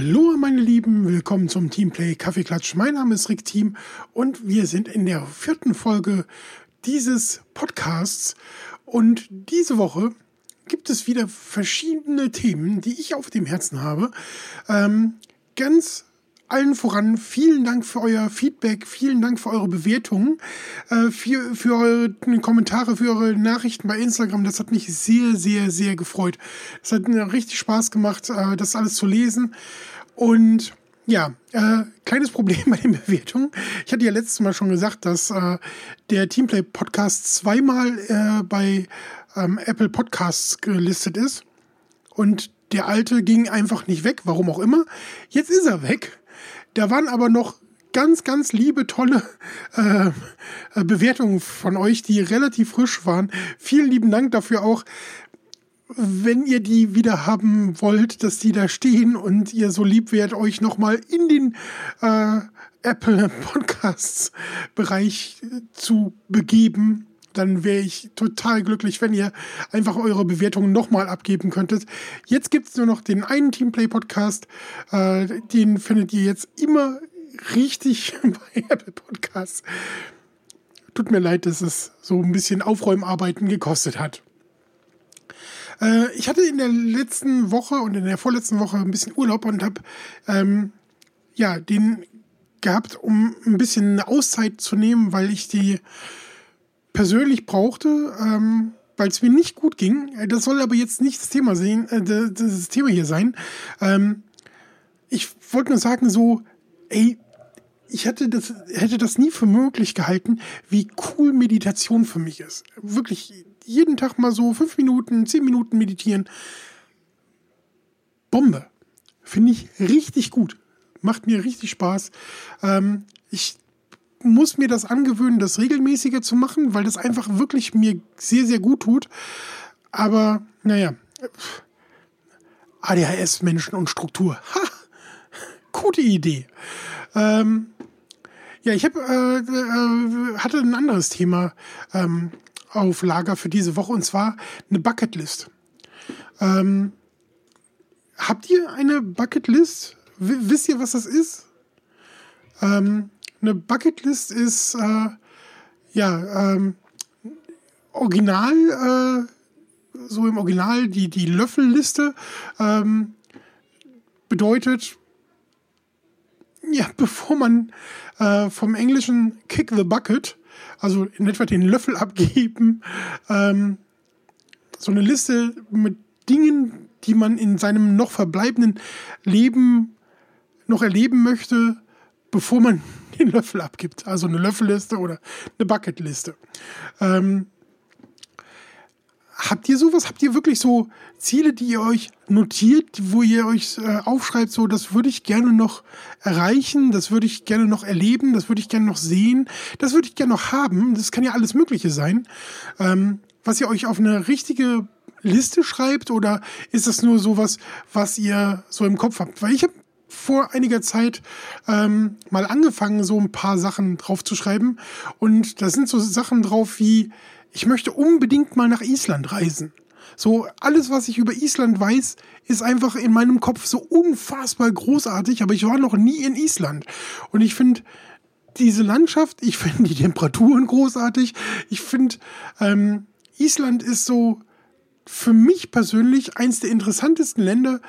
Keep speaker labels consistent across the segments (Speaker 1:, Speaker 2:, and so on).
Speaker 1: Hallo meine Lieben, willkommen zum Teamplay Kaffeeklatsch. Mein Name ist Rick Team und wir sind in der vierten Folge dieses Podcasts und diese Woche gibt es wieder verschiedene Themen, die ich auf dem Herzen habe. Ähm, ganz allen voran vielen Dank für euer Feedback, vielen Dank für eure Bewertungen, äh, für, für eure Kommentare, für eure Nachrichten bei Instagram. Das hat mich sehr, sehr, sehr gefreut. Es hat mir richtig Spaß gemacht, äh, das alles zu lesen. Und ja, äh, kleines Problem bei den Bewertungen. Ich hatte ja letztes Mal schon gesagt, dass äh, der Teamplay Podcast zweimal äh, bei ähm, Apple Podcasts gelistet ist. Und der alte ging einfach nicht weg, warum auch immer. Jetzt ist er weg. Da waren aber noch ganz, ganz liebe, tolle äh, äh, Bewertungen von euch, die relativ frisch waren. Vielen lieben Dank dafür auch. Wenn ihr die wieder haben wollt, dass die da stehen und ihr so lieb wärt, euch nochmal in den äh, Apple Podcasts Bereich zu begeben, dann wäre ich total glücklich, wenn ihr einfach eure Bewertungen nochmal abgeben könntet. Jetzt gibt es nur noch den einen Teamplay-Podcast. Äh, den findet ihr jetzt immer richtig bei Apple Podcasts. Tut mir leid, dass es so ein bisschen Aufräumarbeiten gekostet hat. Äh, ich hatte in der letzten Woche und in der vorletzten Woche ein bisschen Urlaub und habe ähm, ja den gehabt, um ein bisschen eine Auszeit zu nehmen, weil ich die persönlich brauchte, ähm, weil es mir nicht gut ging. Das soll aber jetzt nicht das Thema sehen, äh, das Thema hier sein. Ähm, ich wollte nur sagen, so, ey, ich hätte das, hätte das nie für möglich gehalten, wie cool Meditation für mich ist. Wirklich jeden Tag mal so fünf Minuten, zehn Minuten meditieren. Bombe. Finde ich richtig gut. Macht mir richtig Spaß. Ähm, ich muss mir das angewöhnen, das regelmäßiger zu machen, weil das einfach wirklich mir sehr, sehr gut tut. Aber, naja, ADHS, Menschen und Struktur. Ha! Gute Idee. Ähm, ja, ich hab, äh, äh, hatte ein anderes Thema ähm, auf Lager für diese Woche und zwar eine Bucketlist. Ähm, habt ihr eine Bucketlist? W wisst ihr, was das ist? Ähm, eine Bucketlist ist äh, ja ähm, original, äh, so im Original die, die Löffelliste ähm, bedeutet, ja, bevor man äh, vom englischen Kick the Bucket, also in etwa den Löffel abgeben, ähm, so eine Liste mit Dingen, die man in seinem noch verbleibenden Leben noch erleben möchte, bevor man den Löffel abgibt. Also eine Löffelliste oder eine Bucketliste. Ähm, habt ihr sowas? Habt ihr wirklich so Ziele, die ihr euch notiert, wo ihr euch äh, aufschreibt, so das würde ich gerne noch erreichen, das würde ich gerne noch erleben, das würde ich gerne noch sehen, das würde ich gerne noch haben. Das kann ja alles Mögliche sein. Ähm, was ihr euch auf eine richtige Liste schreibt oder ist das nur sowas, was ihr so im Kopf habt? Weil ich habe vor einiger Zeit ähm, mal angefangen, so ein paar Sachen draufzuschreiben. Und da sind so Sachen drauf wie, ich möchte unbedingt mal nach Island reisen. So, alles, was ich über Island weiß, ist einfach in meinem Kopf so unfassbar großartig, aber ich war noch nie in Island. Und ich finde diese Landschaft, ich finde die Temperaturen großartig. Ich finde, ähm, Island ist so für mich persönlich eins der interessantesten Länder,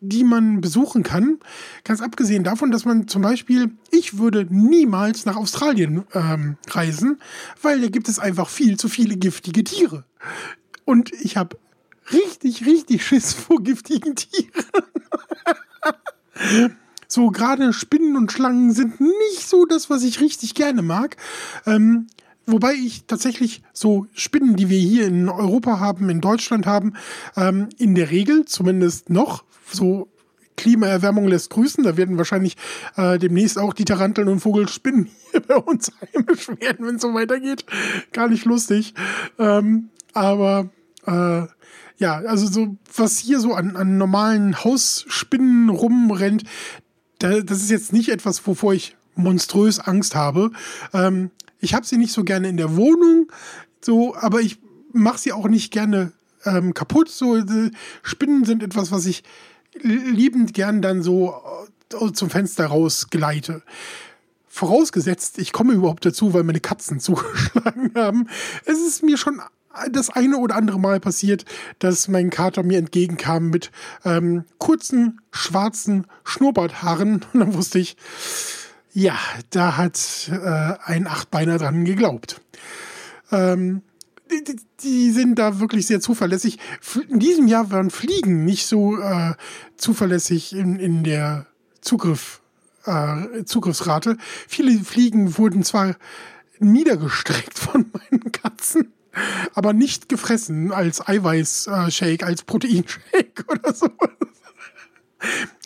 Speaker 1: die man besuchen kann. Ganz abgesehen davon, dass man zum Beispiel, ich würde niemals nach Australien ähm, reisen, weil da gibt es einfach viel zu viele giftige Tiere. Und ich habe richtig, richtig Schiss vor giftigen Tieren. so gerade Spinnen und Schlangen sind nicht so das, was ich richtig gerne mag. Ähm, Wobei ich tatsächlich so Spinnen, die wir hier in Europa haben, in Deutschland haben, ähm, in der Regel zumindest noch so Klimaerwärmung lässt grüßen. Da werden wahrscheinlich äh, demnächst auch die Taranteln und Vogelspinnen hier bei uns heimisch werden, wenn es so weitergeht. Gar nicht lustig. Ähm, aber äh, ja, also so, was hier so an, an normalen Hausspinnen rumrennt, da, das ist jetzt nicht etwas, wovor ich monströs Angst habe. Ähm, ich habe sie nicht so gerne in der Wohnung, so, aber ich mache sie auch nicht gerne ähm, kaputt. So, Spinnen sind etwas, was ich liebend gern dann so äh, zum Fenster rausgeleite. Vorausgesetzt, ich komme überhaupt dazu, weil meine Katzen zugeschlagen haben. Es ist mir schon das eine oder andere Mal passiert, dass mein Kater mir entgegenkam mit ähm, kurzen, schwarzen Schnurrbarthaaren. Und dann wusste ich, ja, da hat äh, ein Achtbeiner dran geglaubt. Ähm, die, sind da wirklich sehr zuverlässig. In diesem Jahr waren Fliegen nicht so äh, zuverlässig in, in der Zugriff, äh, Zugriffsrate. Viele Fliegen wurden zwar niedergestreckt von meinen Katzen, aber nicht gefressen als Eiweißshake, als Proteinshake oder so.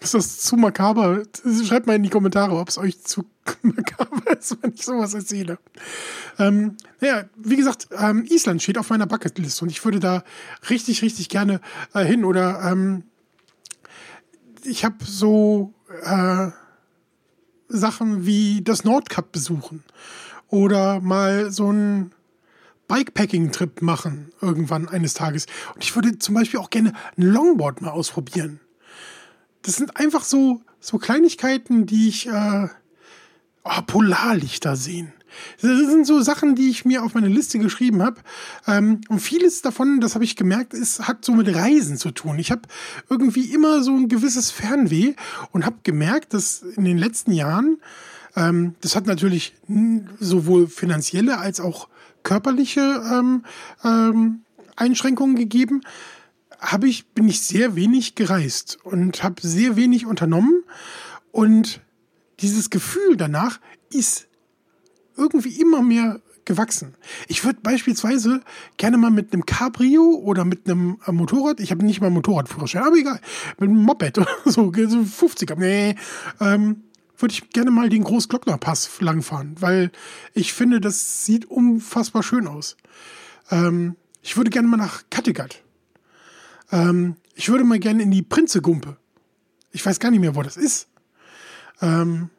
Speaker 1: Ist das zu makaber? Schreibt mal in die Kommentare, ob es euch zu makaber ist, wenn ich sowas erzähle. Ähm, ja, wie gesagt, ähm, Island steht auf meiner Bucketlist und ich würde da richtig, richtig gerne äh, hin. Oder ähm, ich habe so äh, Sachen wie das Nordkap besuchen oder mal so ein Bikepacking-Trip machen irgendwann eines Tages. Und ich würde zum Beispiel auch gerne ein Longboard mal ausprobieren. Das sind einfach so, so Kleinigkeiten, die ich, äh, oh, Polarlichter sehen. Das sind so Sachen, die ich mir auf meine Liste geschrieben habe. Ähm, und vieles davon, das habe ich gemerkt, ist, hat so mit Reisen zu tun. Ich habe irgendwie immer so ein gewisses Fernweh und habe gemerkt, dass in den letzten Jahren, ähm, das hat natürlich sowohl finanzielle als auch körperliche ähm, Einschränkungen gegeben, habe ich, bin ich sehr wenig gereist und habe sehr wenig unternommen. Und dieses Gefühl danach ist irgendwie immer mehr gewachsen. Ich würde beispielsweise gerne mal mit einem Cabrio oder mit einem äh, Motorrad, ich habe nicht mal einen Motorradführerschein, aber egal, mit einem Moped oder so, so 50er, nee, ähm, würde ich gerne mal den Großglocknerpass langfahren, weil ich finde, das sieht unfassbar schön aus. Ähm, ich würde gerne mal nach Kattegat. Ähm, ich würde mal gerne in die Prinzegumpe. Ich weiß gar nicht mehr, wo das ist. Ähm,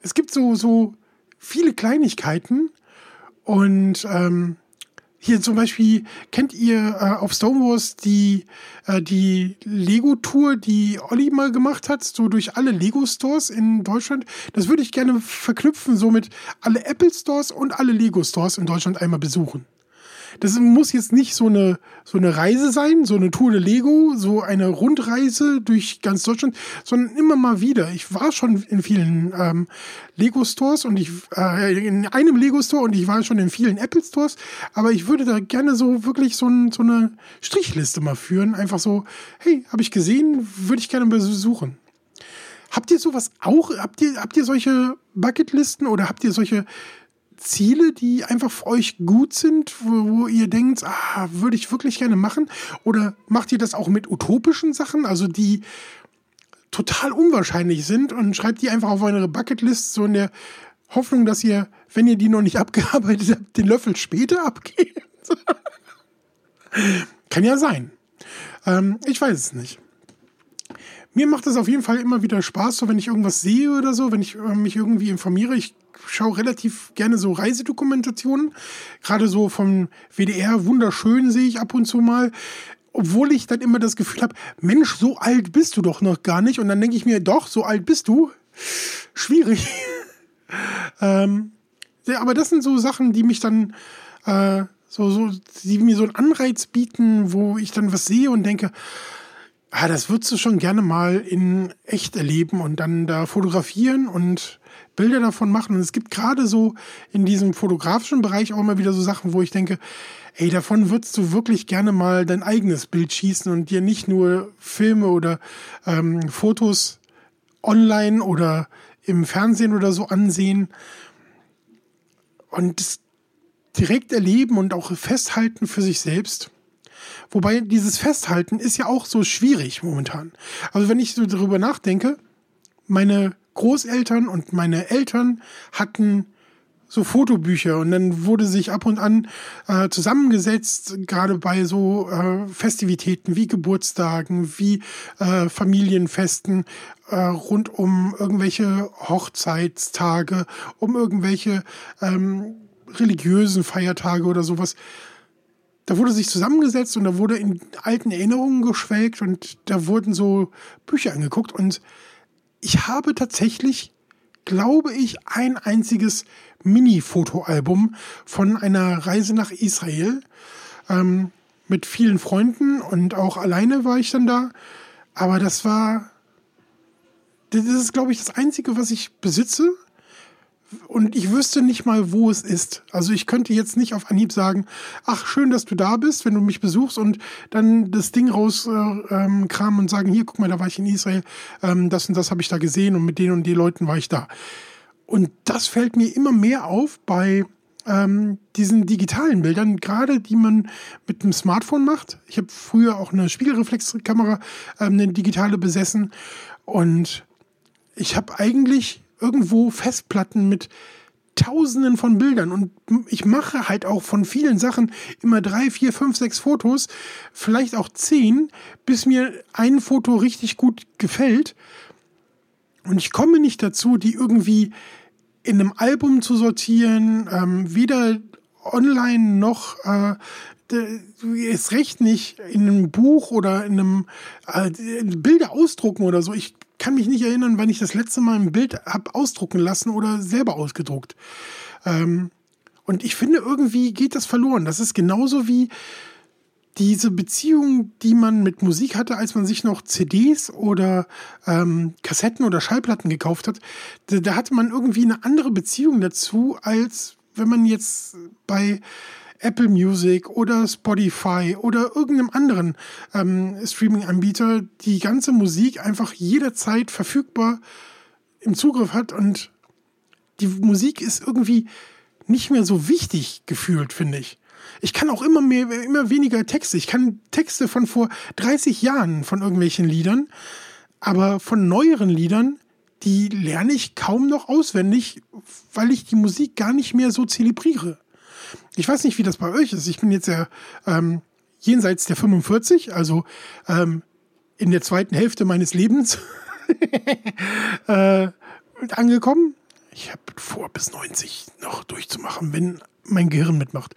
Speaker 1: es gibt so, so viele Kleinigkeiten und ähm, hier zum Beispiel, kennt ihr äh, auf Stonewalls die, äh, die Lego-Tour, die Olli mal gemacht hat, so durch alle Lego-Stores in Deutschland? Das würde ich gerne verknüpfen, so mit alle Apple-Stores und alle Lego-Stores in Deutschland einmal besuchen. Das muss jetzt nicht so eine, so eine Reise sein, so eine Tour de Lego, so eine Rundreise durch ganz Deutschland, sondern immer mal wieder. Ich war schon in vielen ähm, Lego-Stores und ich, äh, in einem Lego-Store und ich war schon in vielen Apple-Stores, aber ich würde da gerne so wirklich so, ein, so eine Strichliste mal führen. Einfach so, hey, habe ich gesehen, würde ich gerne besuchen. Habt ihr sowas auch? Habt ihr, habt ihr solche Bucketlisten oder habt ihr solche Ziele, die einfach für euch gut sind, wo, wo ihr denkt, ah, würde ich wirklich gerne machen? Oder macht ihr das auch mit utopischen Sachen, also die total unwahrscheinlich sind und schreibt die einfach auf eure Bucketlist, so in der Hoffnung, dass ihr, wenn ihr die noch nicht abgearbeitet habt, den Löffel später abgebt? Kann ja sein. Ähm, ich weiß es nicht. Mir macht es auf jeden Fall immer wieder Spaß, so wenn ich irgendwas sehe oder so, wenn ich äh, mich irgendwie informiere. Ich schaue relativ gerne so Reisedokumentationen. Gerade so vom WDR, wunderschön sehe ich ab und zu mal. Obwohl ich dann immer das Gefühl habe, Mensch, so alt bist du doch noch gar nicht. Und dann denke ich mir, doch, so alt bist du. Schwierig. ähm, ja, aber das sind so Sachen, die mich dann äh, so, so, die mir so einen Anreiz bieten, wo ich dann was sehe und denke, ah, das würdest du schon gerne mal in echt erleben und dann da fotografieren und Bilder davon machen. Und es gibt gerade so in diesem fotografischen Bereich auch immer wieder so Sachen, wo ich denke, ey, davon würdest du wirklich gerne mal dein eigenes Bild schießen und dir nicht nur Filme oder ähm, Fotos online oder im Fernsehen oder so ansehen und das direkt erleben und auch festhalten für sich selbst. Wobei dieses Festhalten ist ja auch so schwierig momentan. Also wenn ich so darüber nachdenke, meine Großeltern und meine Eltern hatten so Fotobücher und dann wurde sich ab und an äh, zusammengesetzt, gerade bei so äh, Festivitäten wie Geburtstagen, wie äh, Familienfesten, äh, rund um irgendwelche Hochzeitstage, um irgendwelche ähm, religiösen Feiertage oder sowas da wurde sich zusammengesetzt und da wurde in alten Erinnerungen geschwelgt und da wurden so Bücher angeguckt und ich habe tatsächlich, glaube ich, ein einziges Mini-Fotoalbum von einer Reise nach Israel ähm, mit vielen Freunden und auch alleine war ich dann da. Aber das war, das ist, glaube ich, das Einzige, was ich besitze. Und ich wüsste nicht mal, wo es ist. Also ich könnte jetzt nicht auf Anhieb sagen, ach, schön, dass du da bist, wenn du mich besuchst und dann das Ding rauskramen äh, ähm, und sagen, hier, guck mal, da war ich in Israel, ähm, das und das habe ich da gesehen und mit den und den Leuten war ich da. Und das fällt mir immer mehr auf bei ähm, diesen digitalen Bildern, gerade die man mit dem Smartphone macht. Ich habe früher auch eine Spiegelreflexkamera, ähm, eine digitale besessen und ich habe eigentlich irgendwo Festplatten mit Tausenden von Bildern und ich mache halt auch von vielen Sachen immer drei, vier, fünf, sechs Fotos, vielleicht auch zehn, bis mir ein Foto richtig gut gefällt. Und ich komme nicht dazu, die irgendwie in einem Album zu sortieren, ähm, weder online noch äh, ist recht nicht in einem Buch oder in einem äh, Bilder ausdrucken oder so. Ich kann mich nicht erinnern, wann ich das letzte Mal ein Bild habe ausdrucken lassen oder selber ausgedruckt. Ähm, und ich finde, irgendwie geht das verloren. Das ist genauso wie diese Beziehung, die man mit Musik hatte, als man sich noch CDs oder ähm, Kassetten oder Schallplatten gekauft hat, da, da, hatte man irgendwie eine andere Beziehung dazu, als wenn man jetzt bei Apple Music oder Spotify oder irgendeinem anderen ähm, Streaming-Anbieter die ganze Musik einfach jederzeit verfügbar im Zugriff hat und die Musik ist irgendwie nicht mehr so wichtig gefühlt, finde ich. Ich kann auch immer mehr, immer weniger Texte. Ich kann Texte von vor 30 Jahren von irgendwelchen Liedern, aber von neueren Liedern, die lerne ich kaum noch auswendig, weil ich die Musik gar nicht mehr so zelebriere. Ich weiß nicht, wie das bei euch ist. Ich bin jetzt ja ähm, jenseits der 45, also ähm, in der zweiten Hälfte meines Lebens äh, angekommen. Ich habe vor, bis 90 noch durchzumachen, wenn mein Gehirn mitmacht.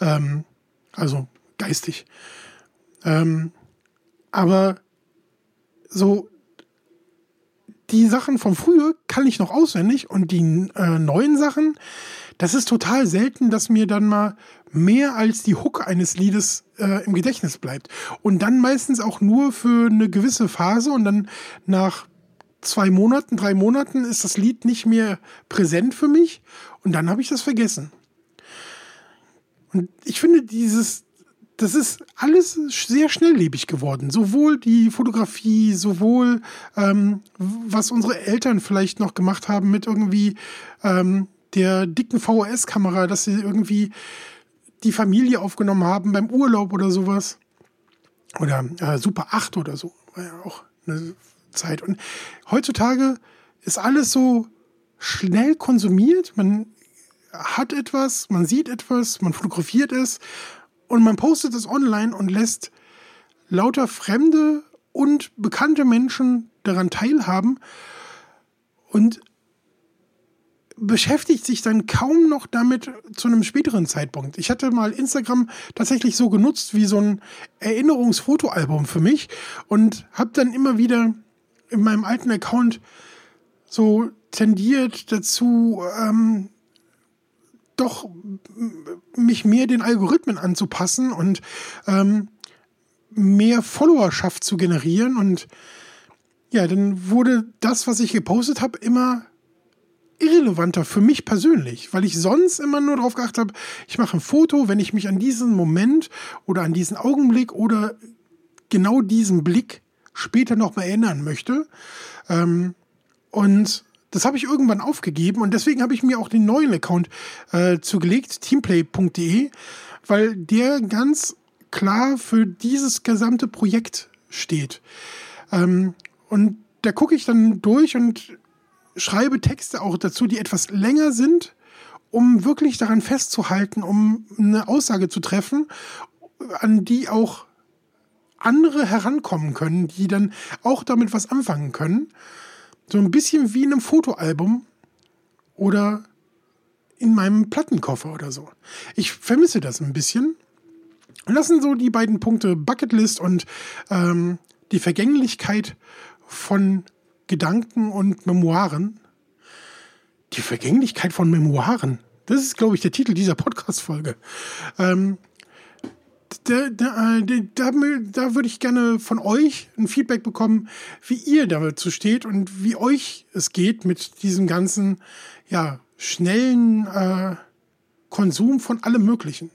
Speaker 1: Ähm, also geistig. Ähm, aber so die Sachen von früher kann ich noch auswendig und die äh, neuen Sachen, das ist total selten, dass mir dann mal mehr als die Hook eines Liedes äh, im Gedächtnis bleibt. Und dann meistens auch nur für eine gewisse Phase und dann nach zwei Monaten, drei Monaten ist das Lied nicht mehr präsent für mich und dann habe ich das vergessen. Und ich finde dieses, das ist alles sehr schnelllebig geworden. Sowohl die Fotografie, sowohl ähm, was unsere Eltern vielleicht noch gemacht haben mit irgendwie ähm, der dicken VHS-Kamera, dass sie irgendwie die Familie aufgenommen haben beim Urlaub oder sowas. Oder äh, Super 8 oder so. War ja auch eine Zeit. Und heutzutage ist alles so schnell konsumiert. Man hat etwas, man sieht etwas, man fotografiert es und man postet es online und lässt lauter fremde und bekannte Menschen daran teilhaben und beschäftigt sich dann kaum noch damit zu einem späteren Zeitpunkt. Ich hatte mal Instagram tatsächlich so genutzt wie so ein Erinnerungsfotoalbum für mich und habe dann immer wieder in meinem alten Account so tendiert dazu, ähm, doch mich mehr den Algorithmen anzupassen und ähm, mehr Followerschaft zu generieren. Und ja, dann wurde das, was ich gepostet habe, immer irrelevanter für mich persönlich, weil ich sonst immer nur darauf geachtet habe, ich mache ein Foto, wenn ich mich an diesen Moment oder an diesen Augenblick oder genau diesen Blick später noch mal erinnern möchte. Ähm, und das habe ich irgendwann aufgegeben und deswegen habe ich mir auch den neuen Account äh, zugelegt, teamplay.de, weil der ganz klar für dieses gesamte Projekt steht. Ähm, und da gucke ich dann durch und schreibe Texte auch dazu, die etwas länger sind, um wirklich daran festzuhalten, um eine Aussage zu treffen, an die auch andere herankommen können, die dann auch damit was anfangen können. So ein bisschen wie in einem Fotoalbum oder in meinem Plattenkoffer oder so. Ich vermisse das ein bisschen. Und das sind so die beiden Punkte Bucketlist und ähm, die Vergänglichkeit von Gedanken und Memoiren. Die Vergänglichkeit von Memoiren. Das ist, glaube ich, der Titel dieser Podcast-Folge. Ähm, da, da, da, da würde ich gerne von euch ein Feedback bekommen, wie ihr dazu steht und wie euch es geht mit diesem ganzen, ja, schnellen äh, Konsum von allem Möglichen.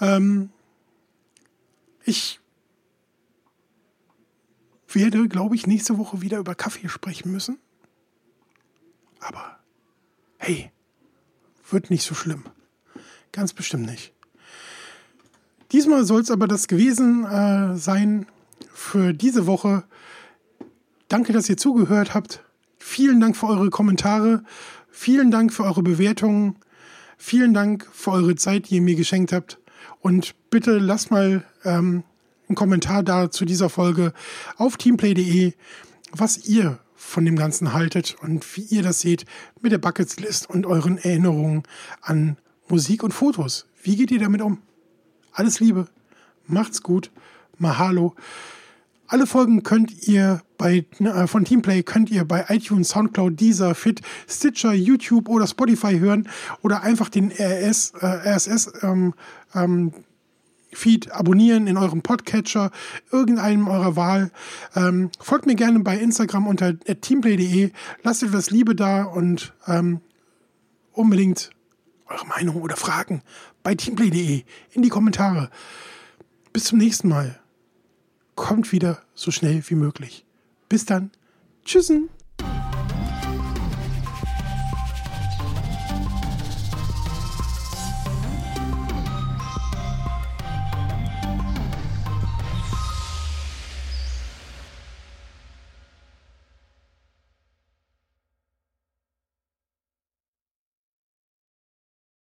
Speaker 1: Ähm, ich werde, glaube ich, nächste Woche wieder über Kaffee sprechen müssen. Aber hey, wird nicht so schlimm. Ganz bestimmt nicht. Diesmal soll es aber das gewesen äh, sein für diese Woche. Danke, dass ihr zugehört habt. Vielen Dank für eure Kommentare. Vielen Dank für eure Bewertungen. Vielen Dank für eure Zeit, die ihr mir geschenkt habt. Und bitte lasst mal ähm, einen Kommentar da zu dieser Folge auf teamplay.de, was ihr von dem Ganzen haltet und wie ihr das seht mit der Bucketslist und euren Erinnerungen an Musik und Fotos. Wie geht ihr damit um? Alles Liebe, macht's gut, Mahalo. Alle Folgen könnt ihr bei, äh, von Teamplay könnt ihr bei iTunes, Soundcloud, Deezer, Fit, Stitcher, YouTube oder Spotify hören oder einfach den RS, äh, RSS ähm, ähm, Feed abonnieren in eurem Podcatcher, irgendeinem eurer Wahl. Ähm, folgt mir gerne bei Instagram unter teamplay.de. Lasst etwas Liebe da und ähm, unbedingt eure Meinung oder Fragen bei teamplay.de in die Kommentare. Bis zum nächsten Mal. Kommt wieder so schnell wie möglich. Bis dann. Tschüssen.